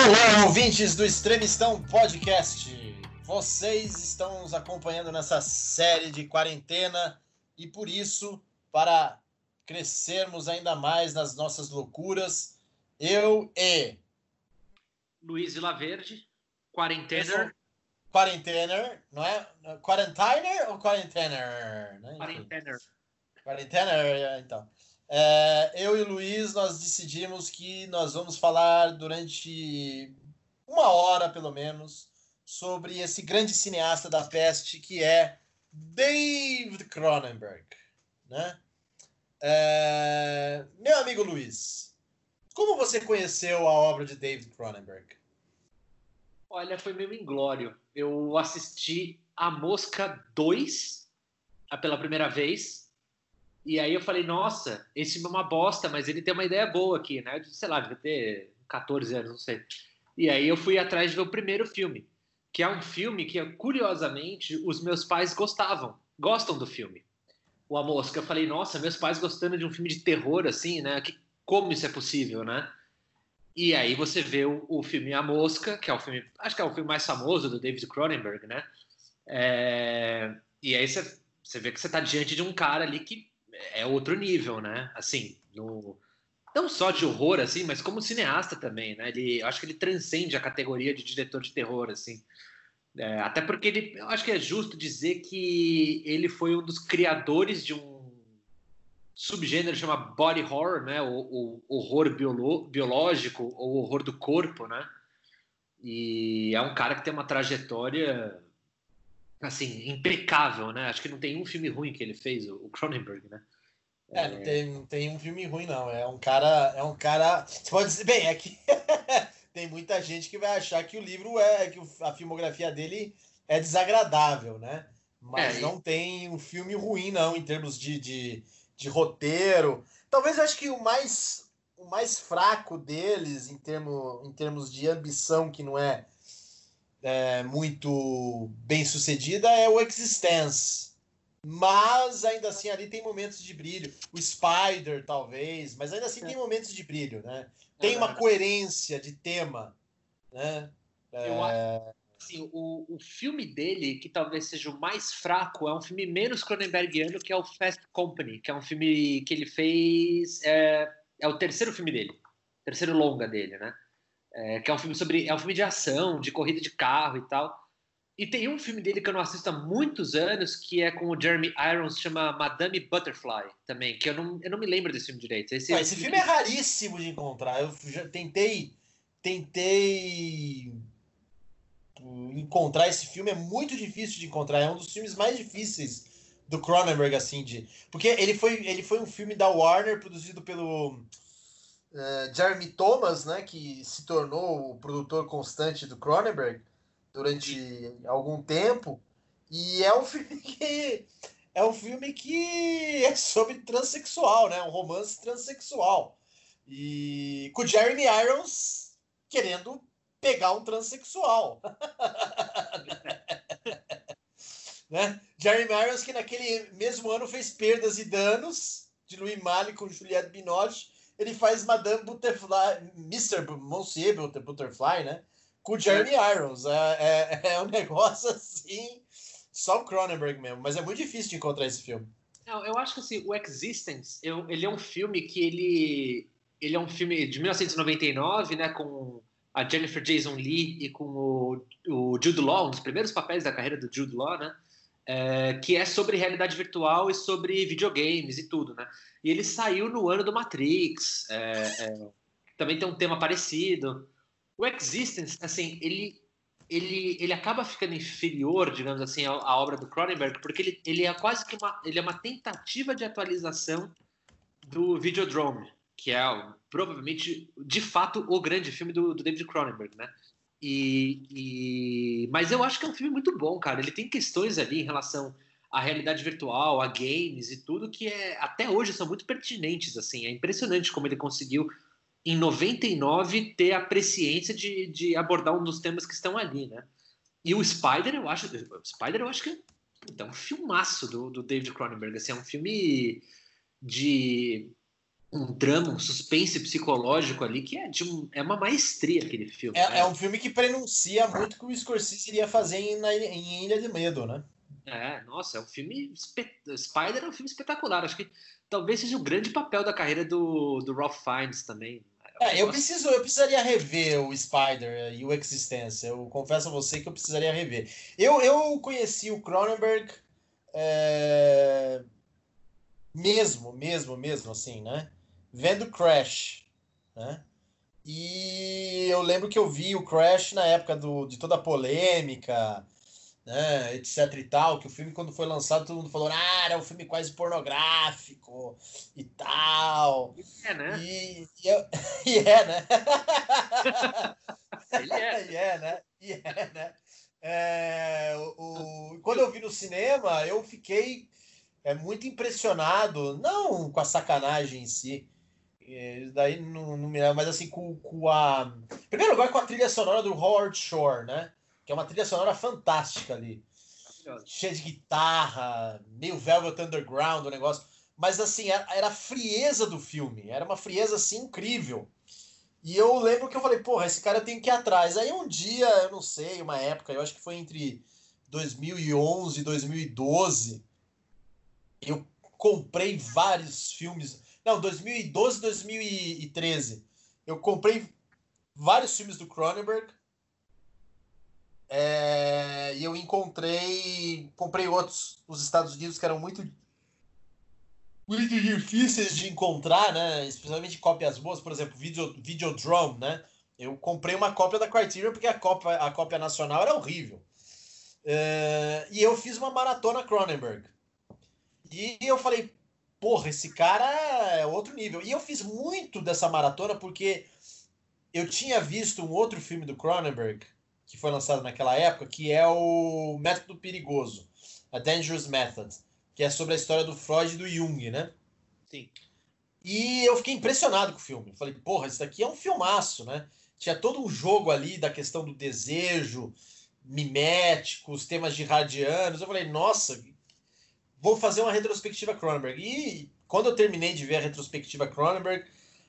Olá, ouvintes do Extremistão Podcast. Vocês estão nos acompanhando nessa série de quarentena e por isso, para crescermos ainda mais nas nossas loucuras, eu e Luiz Vilaverde, quarentener. Quarentener, não é? Quarentiner ou quarentener? Né? Quarentener. Quarentener, então. É, eu e o Luiz, nós decidimos que nós vamos falar durante uma hora, pelo menos, sobre esse grande cineasta da peste que é David Cronenberg. Né? É, meu amigo Luiz, como você conheceu a obra de David Cronenberg? Olha, foi meio inglório. Eu assisti A Mosca 2 pela primeira vez e aí eu falei, nossa, esse filme é uma bosta, mas ele tem uma ideia boa aqui, né? Sei lá, devia ter 14 anos, não sei. E aí eu fui atrás de ver o primeiro filme, que é um filme que, curiosamente, os meus pais gostavam, gostam do filme. O A Mosca. Eu falei, nossa, meus pais gostando de um filme de terror, assim, né? Que, como isso é possível, né? E aí você vê o, o filme A Mosca, que é o filme, acho que é o filme mais famoso do David Cronenberg, né? É, e aí você, você vê que você está diante de um cara ali que é outro nível, né? Assim, no, não só de horror, assim, mas como cineasta também, né? Ele, acho que ele transcende a categoria de diretor de terror, assim. É, até porque ele, eu acho que é justo dizer que ele foi um dos criadores de um subgênero chama body horror, né? O, o horror biolo, biológico ou horror do corpo, né? E é um cara que tem uma trajetória assim, impecável, né? Acho que não tem um filme ruim que ele fez, o Cronenberg, né? É. Não, tem, não tem um filme ruim, não. É um cara. É um cara. Você pode dizer, bem, é que tem muita gente que vai achar que o livro é. que a filmografia dele é desagradável, né? Mas é, não tem um filme ruim, não, em termos de, de, de roteiro. Talvez eu acho que o mais. O mais fraco deles, em, termo, em termos de ambição, que não é é, muito bem sucedida é o Existence. Mas ainda assim ali tem momentos de brilho. O Spider, talvez, mas ainda assim tem momentos de brilho, né? Tem uma coerência de tema, né? É... Eu acho assim, o, o filme dele, que talvez seja o mais fraco, é um filme menos Cronenbergiano, que é o Fast Company, que é um filme que ele fez. É, é o terceiro filme dele, terceiro longa dele, né? é, que é um filme sobre é um filme de ação, de corrida de carro e tal. E tem um filme dele que eu não assisto há muitos anos, que é com o Jeremy Irons, chama Madame Butterfly, também, que eu não, eu não me lembro desse filme direito. Esse, esse filme é raríssimo de encontrar. Eu já tentei, tentei encontrar esse filme, é muito difícil de encontrar. É um dos filmes mais difíceis do Cronenberg, assim, de... Porque ele foi, ele foi um filme da Warner, produzido pelo uh, Jeremy Thomas, né, que se tornou o produtor constante do Cronenberg durante algum tempo, e é um filme que é um filme que é sobre transexual, né, um romance transexual. E com Jeremy Irons querendo pegar um transexual. né? Jeremy Irons que naquele mesmo ano fez Perdas e Danos de Louis Malle com Juliette Binoche ele faz Madame Butterfly, Mr. Monsieur Butterfly, né? Com o Jeremy Irons. É, é, é um negócio assim, só o Cronenberg mesmo, mas é muito difícil de encontrar esse filme. Não, eu acho que assim, o Existence, eu, ele é um filme que ele, ele é um filme de 1999, né, com a Jennifer Jason Lee e com o, o Jude Law, um dos primeiros papéis da carreira do Jude Law, né? é, que é sobre realidade virtual e sobre videogames e tudo, né? E ele saiu no ano do Matrix, é, é, também tem um tema parecido. O Existence, assim, ele, ele, ele acaba ficando inferior, digamos assim, à, à obra do Cronenberg, porque ele, ele é quase que uma, ele é uma tentativa de atualização do Videodrome, que é provavelmente, de fato, o grande filme do, do David Cronenberg, né? E, e, Mas eu acho que é um filme muito bom, cara. Ele tem questões ali em relação à realidade virtual, a games e tudo que é, até hoje são muito pertinentes. assim. É impressionante como ele conseguiu, em 99, ter a presciência de, de abordar um dos temas que estão ali, né? E o Spider, eu acho. O Spider, eu acho que é um filmaço do, do David Cronenberg. Assim, é um filme de um drama, um suspense psicológico ali que é, de um, é uma maestria aquele filme. É, né? é um filme que prenuncia muito o que o Scorsese iria fazer em, em Ilha de Medo, né? É, nossa, é um filme. Spider é um filme espetacular. Acho que talvez seja o grande papel da carreira do, do Ralph Fiennes também. É, eu preciso, eu precisaria rever o Spider e o Existência. Eu confesso a você que eu precisaria rever. Eu, eu conheci o Cronenberg é... mesmo, mesmo, mesmo assim, né? Vendo Crash, né? E eu lembro que eu vi o Crash na época do, de toda a polêmica, né, etc e tal, que o filme quando foi lançado todo mundo falou, ah, era um filme quase pornográfico e tal. É, né? E, e, eu, e é, né? Ele é. e é, né? E é, né? É, o, o, quando eu vi no cinema, eu fiquei é, muito impressionado, não com a sacanagem em si, é, daí não, não me lembro, mas assim, com, com a. Em primeiro lugar, com a trilha sonora do Howard Shore, né? Que é uma trilha sonora fantástica ali. Cheia de guitarra, meio Velvet Underground o negócio. Mas assim, era, era a frieza do filme. Era uma frieza assim incrível. E eu lembro que eu falei, porra, esse cara tem que ir atrás. Aí um dia, eu não sei, uma época, eu acho que foi entre 2011 e 2012, eu comprei vários filmes. Não, 2012 2013. Eu comprei vários filmes do Cronenberg é, e eu encontrei, comprei outros nos Estados Unidos que eram muito, muito difíceis de encontrar, né? Especialmente cópias boas, por exemplo, Video, Videodrome, né? Eu comprei uma cópia da Criterion porque a cópia, a cópia nacional era horrível. É, e eu fiz uma maratona Cronenberg. E eu falei, porra, esse cara é outro nível. E eu fiz muito dessa maratona porque eu tinha visto um outro filme do Cronenberg que foi lançado naquela época, que é o Método Perigoso, A Dangerous Method, que é sobre a história do Freud e do Jung, né? Sim. E eu fiquei impressionado com o filme. Falei, porra, isso daqui é um filmaço, né? Tinha todo um jogo ali da questão do desejo, mimético, os temas de radianos. Eu falei, nossa, vou fazer uma retrospectiva Cronenberg. E quando eu terminei de ver a retrospectiva Cronenberg,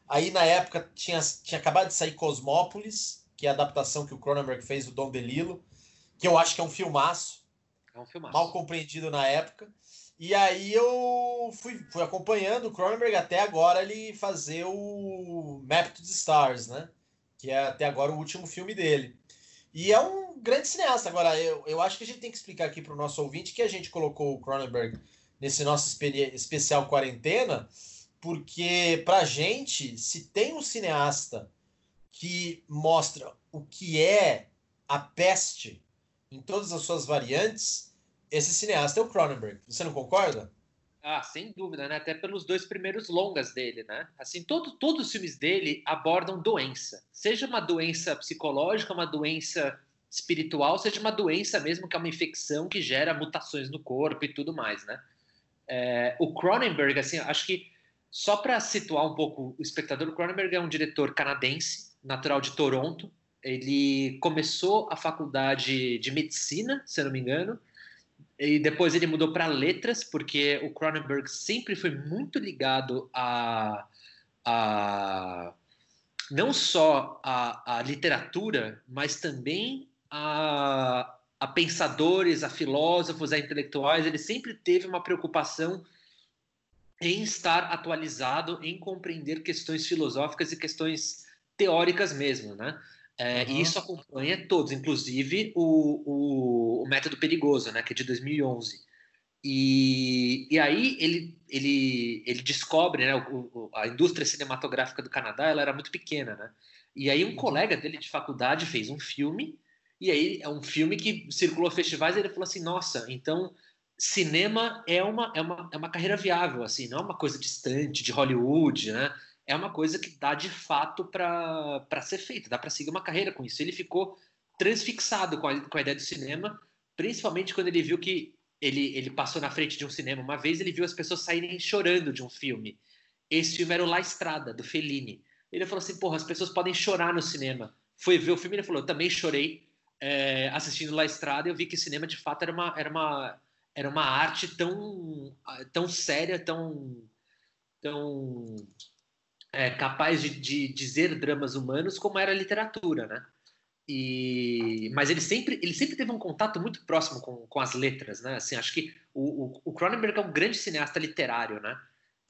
aí na época tinha, tinha acabado de sair Cosmópolis, que é a adaptação que o Cronenberg fez do Dom DeLillo, que eu acho que é um filmaço. É um filmaço. Mal compreendido na época. E aí eu fui, fui acompanhando o Cronenberg até agora ele fazer o Map to the Stars, né? Que é até agora o último filme dele. E é um grande cineasta. Agora, eu, eu acho que a gente tem que explicar aqui para o nosso ouvinte que a gente colocou o Cronenberg nesse nosso especial quarentena, porque para gente, se tem um cineasta que mostra o que é a peste em todas as suas variantes, esse cineasta é o Cronenberg. Você não concorda? Ah, sem dúvida, né? Até pelos dois primeiros longas dele, né? Assim, todo, todos os filmes dele abordam doença. Seja uma doença psicológica, uma doença espiritual, seja uma doença mesmo que é uma infecção que gera mutações no corpo e tudo mais, né? É, o Cronenberg, assim, acho que só para situar um pouco o espectador, o Cronenberg é um diretor canadense natural de Toronto. Ele começou a faculdade de medicina, se eu não me engano, e depois ele mudou para letras, porque o Cronenberg sempre foi muito ligado a, a não só a, a literatura, mas também a, a pensadores, a filósofos, a intelectuais. Ele sempre teve uma preocupação em estar atualizado, em compreender questões filosóficas e questões teóricas mesmo, né? É, uhum. E isso acompanha todos, inclusive o, o, o, Método Perigoso, né, que é de 2011. E, e aí ele, ele, ele descobre, né, o, a indústria cinematográfica do Canadá ela era muito pequena, né? E aí um uhum. colega dele de faculdade fez um filme, e aí é um filme que circulou festivais, e ele falou assim, nossa, então cinema é uma, é uma, é uma carreira viável, assim, não é uma coisa distante de Hollywood, né? É uma coisa que dá de fato para ser feita, dá para seguir uma carreira com isso. Ele ficou transfixado com a, com a ideia do cinema, principalmente quando ele viu que ele, ele passou na frente de um cinema uma vez, ele viu as pessoas saírem chorando de um filme. Esse filme era o La Estrada, do Fellini. Ele falou assim: porra, as pessoas podem chorar no cinema. Foi ver o filme e ele falou: eu também chorei é, assistindo La Estrada eu vi que cinema de fato era uma, era uma, era uma arte tão, tão séria, tão, tão é, capaz de, de, dizer dramas humanos como era a literatura, né? E, mas ele sempre, ele sempre teve um contato muito próximo com, com as letras, né? Assim, acho que o, o, Cronenberg é um grande cineasta literário, né?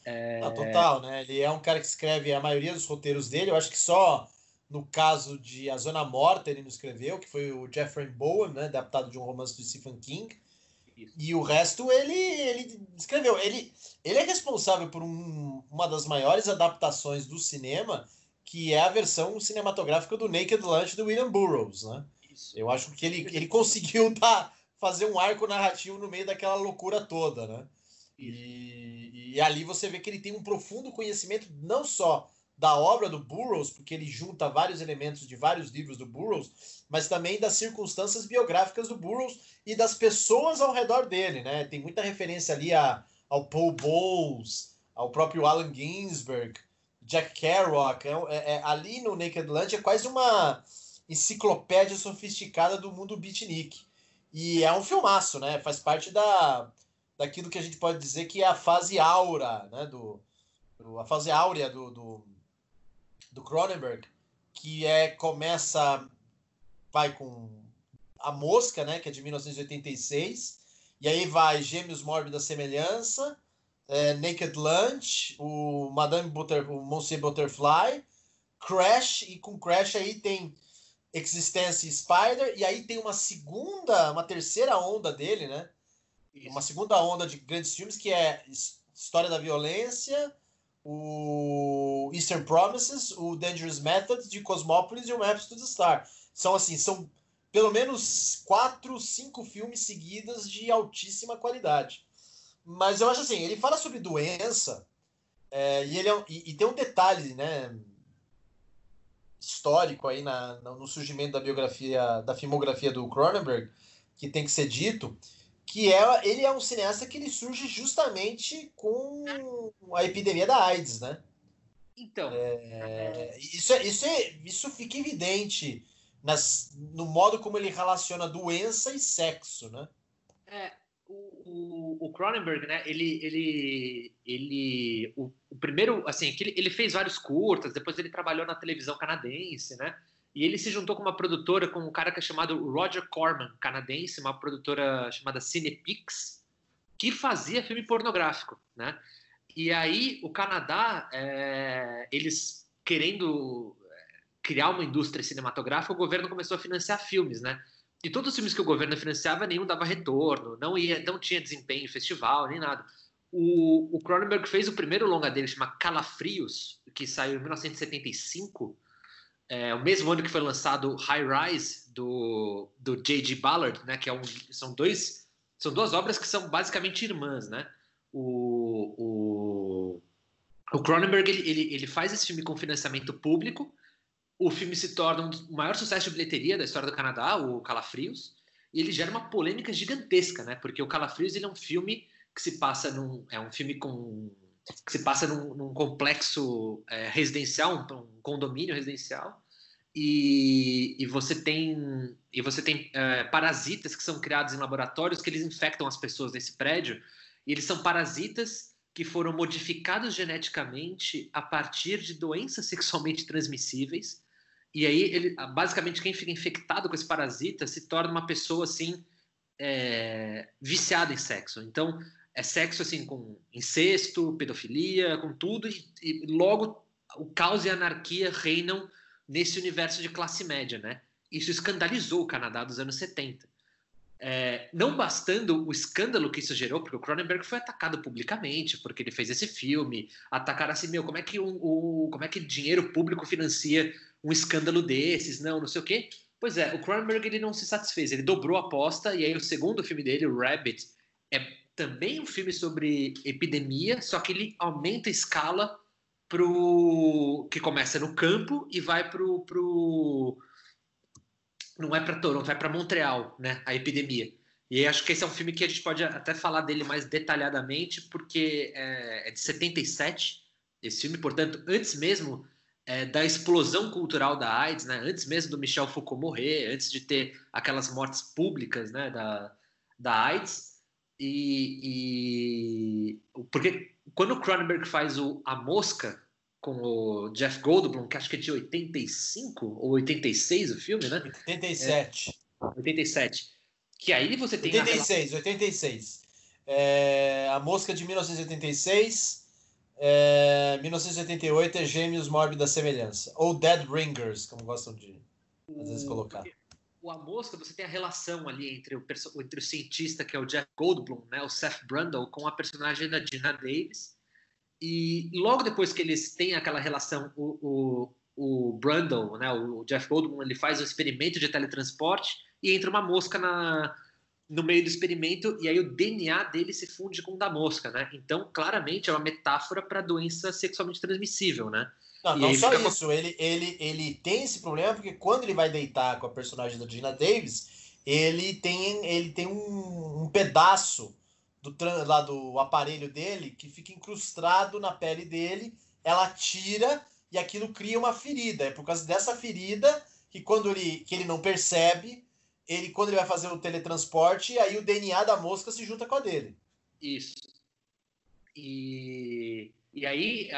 É... Ah, total, né? Ele é um cara que escreve a maioria dos roteiros dele. Eu acho que só no caso de A Zona Morta ele não escreveu, que foi o Jeffrey Bowen, né? Adaptado de um romance do Stephen King. Isso. E o resto ele, ele escreveu. Ele, ele é responsável por um, uma das maiores adaptações do cinema, que é a versão cinematográfica do Naked Lunch do William Burroughs, né? Isso. Eu acho que ele, ele conseguiu dar, fazer um arco narrativo no meio daquela loucura toda, né? E, e ali você vê que ele tem um profundo conhecimento não só da obra do Burroughs, porque ele junta vários elementos de vários livros do Burroughs, mas também das circunstâncias biográficas do Burroughs e das pessoas ao redor dele, né? Tem muita referência ali a, ao Paul Bowles, ao próprio Allen Ginsberg, Jack Kerouac. É, é, é, ali no Naked Lunch é quase uma enciclopédia sofisticada do mundo beatnik. E é um filmaço, né? Faz parte da, daquilo que a gente pode dizer que é a fase aura, né? Do, do a fase áurea do, do do Cronenberg, que é começa vai com a Mosca, né, que é de 1986, e aí vai Gêmeos Mórbida Semelhança, é, Naked Lunch, o Madame Butter, o Monsieur Butterfly, Crash e com Crash aí tem Existence e Spider e aí tem uma segunda, uma terceira onda dele, né? Isso. Uma segunda onda de grandes filmes que é História da Violência, o Eastern Promises, o Dangerous Methods de Cosmópolis e o Maps to the Star. São assim, são pelo menos quatro, cinco filmes seguidas de altíssima qualidade. Mas eu acho assim, ele fala sobre doença é, e, ele é, e, e, tem um detalhe, né, histórico aí na, no surgimento da biografia, da filmografia do Cronenberg, que tem que ser dito, que é ele é um cineasta que ele surge justamente com a epidemia da AIDS, né? Então, é, isso, é, isso, é, isso fica evidente nas, no modo como ele relaciona doença e sexo, né? É, o, o, o Cronenberg, né? Ele, ele, ele, o, o primeiro, assim, ele, ele fez vários curtas, depois ele trabalhou na televisão canadense, né? E ele se juntou com uma produtora, com um cara que é chamado Roger Corman, canadense, uma produtora chamada Cinepix, que fazia filme pornográfico, né? E aí o Canadá, é, eles querendo é, criar uma indústria cinematográfica, o governo começou a financiar filmes, né? E todos os filmes que o governo financiava, nenhum dava retorno, não ia, não tinha desempenho em festival, nem nada. O, o Cronenberg fez o primeiro longa dele, chama Calafrios, que saiu em 1975, é, o mesmo ano que foi lançado High Rise do, do J.G. Ballard, né, que é um, são dois são duas obras que são basicamente irmãs, né? O, o, o Cronenberg ele, ele, ele faz esse filme com financiamento público. O filme se torna um, maior sucesso de bilheteria da história do Canadá, o Calafrios, e ele gera uma polêmica gigantesca, né? Porque o Calafrios ele é um filme que se passa num é um filme com que se passa num, num complexo é, residencial, um, um, condomínio residencial, e, e, você tem e você tem é, parasitas que são criados em laboratórios que eles infectam as pessoas nesse prédio, e eles são parasitas que foram modificados geneticamente a partir de doenças sexualmente transmissíveis. E aí, ele, basicamente, quem fica infectado com esse parasita se torna uma pessoa assim é, viciada em sexo. Então, é sexo assim com incesto, pedofilia, com tudo, e, e, logo o caos e a anarquia reinam nesse universo de classe média, né? Isso escandalizou o Canadá dos anos 70. É, não bastando o escândalo que isso gerou, porque o Cronenberg foi atacado publicamente, porque ele fez esse filme, atacaram assim, meu, como é que um, o, como é que dinheiro público financia um escândalo desses, não, não sei o quê. Pois é, o Cronenberg ele não se satisfez, ele dobrou a aposta, e aí o segundo filme dele, o Rabbit, é também um filme sobre epidemia, só que ele aumenta a escala pro que começa no campo e vai pro, pro não é para Toronto, vai para Montreal, né? A epidemia. E acho que esse é um filme que a gente pode até falar dele mais detalhadamente, porque é, é de 77 esse filme, portanto, antes mesmo é, da explosão cultural da AIDS, né? Antes mesmo do Michel Foucault morrer, antes de ter aquelas mortes públicas, né? Da, da AIDS. E, e, porque quando o Cronenberg faz o A Mosca, com o Jeff Goldblum, que acho que é de 85 ou 86 o filme, né? 87. É, 87. Que aí você tem. 86, a... 86. É, a Mosca de 1986. É, 1988 é Gêmeos Mórbida Semelhança. Ou Dead Ringers, como gostam de às vezes colocar. O A Mosca, você tem a relação ali entre o, entre o cientista, que é o Jeff Goldblum, né, o Seth Brundle, com a personagem da Gina Davis. E logo depois que eles têm aquela relação, o, o, o Brundle, né, o Jeff Goldblum, ele faz o experimento de teletransporte e entra uma mosca na, no meio do experimento e aí o DNA dele se funde com o da mosca, né? Então, claramente é uma metáfora para doença sexualmente transmissível, né? Não, não só fica... isso, ele, ele, ele tem esse problema porque quando ele vai deitar com a personagem da Gina Davis, ele tem, ele tem um, um pedaço do, lá do aparelho dele que fica incrustado na pele dele, ela tira e aquilo cria uma ferida. É por causa dessa ferida que quando ele, que ele não percebe, ele quando ele vai fazer o teletransporte, aí o DNA da mosca se junta com a dele. Isso. E, e aí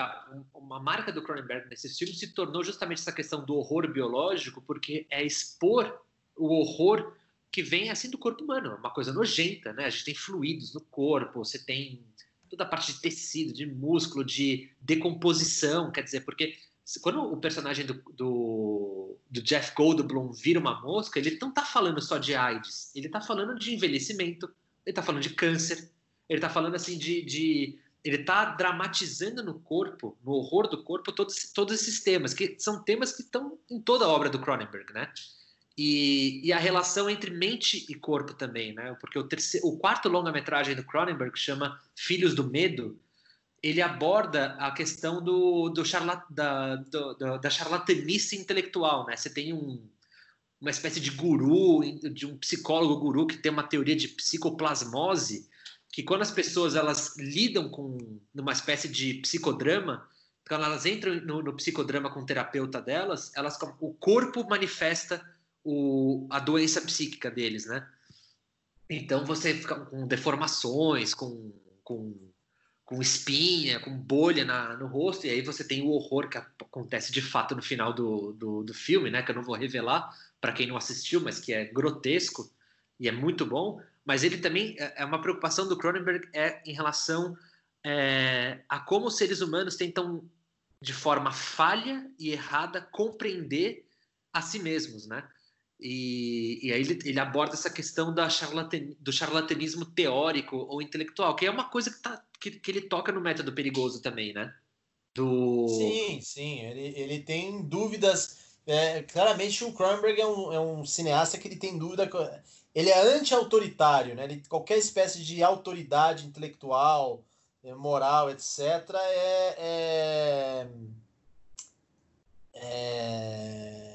uma marca do Cronenberg nesse filme se tornou justamente essa questão do horror biológico, porque é expor o horror que vem assim do corpo humano, uma coisa nojenta, né? A gente tem fluidos no corpo, você tem toda a parte de tecido, de músculo, de decomposição, quer dizer, porque quando o personagem do, do, do, Jeff Goldblum vira uma mosca, ele não está falando só de AIDS, ele está falando de envelhecimento, ele está falando de câncer, ele está falando assim de, de ele está dramatizando no corpo, no horror do corpo, todos, todos esses temas, que são temas que estão em toda a obra do Cronenberg, né? E, e a relação entre mente e corpo também, né? Porque o, terceiro, o quarto longa-metragem do Cronenberg chama Filhos do Medo, ele aborda a questão do, do, charlat, da, do, da charlatanice intelectual, né? Você tem um, uma espécie de guru, de um psicólogo guru que tem uma teoria de psicoplasmose, que quando as pessoas elas lidam com numa espécie de psicodrama, quando elas entram no, no psicodrama com o terapeuta delas, elas o corpo manifesta o, a doença psíquica deles, né? Então você fica com deformações, com, com com espinha, com bolha na, no rosto, e aí você tem o horror que acontece de fato no final do, do, do filme, né? Que eu não vou revelar para quem não assistiu, mas que é grotesco e é muito bom. Mas ele também é, é uma preocupação do Cronenberg é em relação é, a como os seres humanos tentam de forma falha e errada compreender a si mesmos, né? E, e aí ele, ele, aborda essa questão charlatan, do charlatanismo teórico ou intelectual, que é uma coisa que, tá, que, que ele toca no método perigoso também, né? Do... Sim, sim. Ele, ele tem dúvidas. É, claramente o Cronenberg é um, é um cineasta que ele tem dúvida. Ele é anti-autoritário, né? Ele, qualquer espécie de autoridade intelectual, é, moral, etc., é, é, é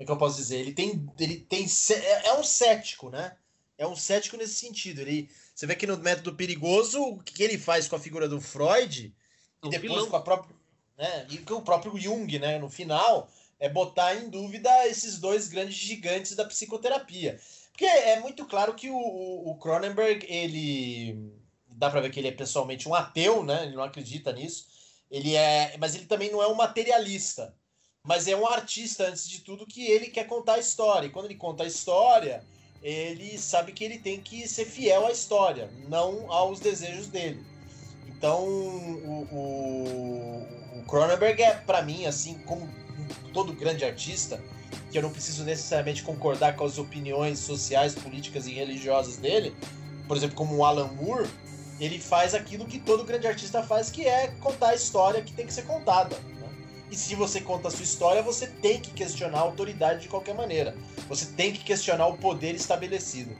é que eu posso dizer? Ele tem. Ele tem é, é um cético, né? É um cético nesse sentido. Ele, você vê que no método perigoso, o que ele faz com a figura do Freud, e depois vilão. com a própria. Né, e com o próprio Jung, né? No final, é botar em dúvida esses dois grandes gigantes da psicoterapia. Porque é muito claro que o Cronenberg, ele. Dá pra ver que ele é pessoalmente um ateu, né? Ele não acredita nisso. Ele é. Mas ele também não é um materialista mas é um artista, antes de tudo, que ele quer contar a história. E quando ele conta a história, ele sabe que ele tem que ser fiel à história, não aos desejos dele. Então, o, o, o Cronenberg é, para mim, assim como todo grande artista, que eu não preciso necessariamente concordar com as opiniões sociais, políticas e religiosas dele, por exemplo, como o Alan Moore, ele faz aquilo que todo grande artista faz, que é contar a história que tem que ser contada. E se você conta a sua história, você tem que questionar a autoridade de qualquer maneira. Você tem que questionar o poder estabelecido.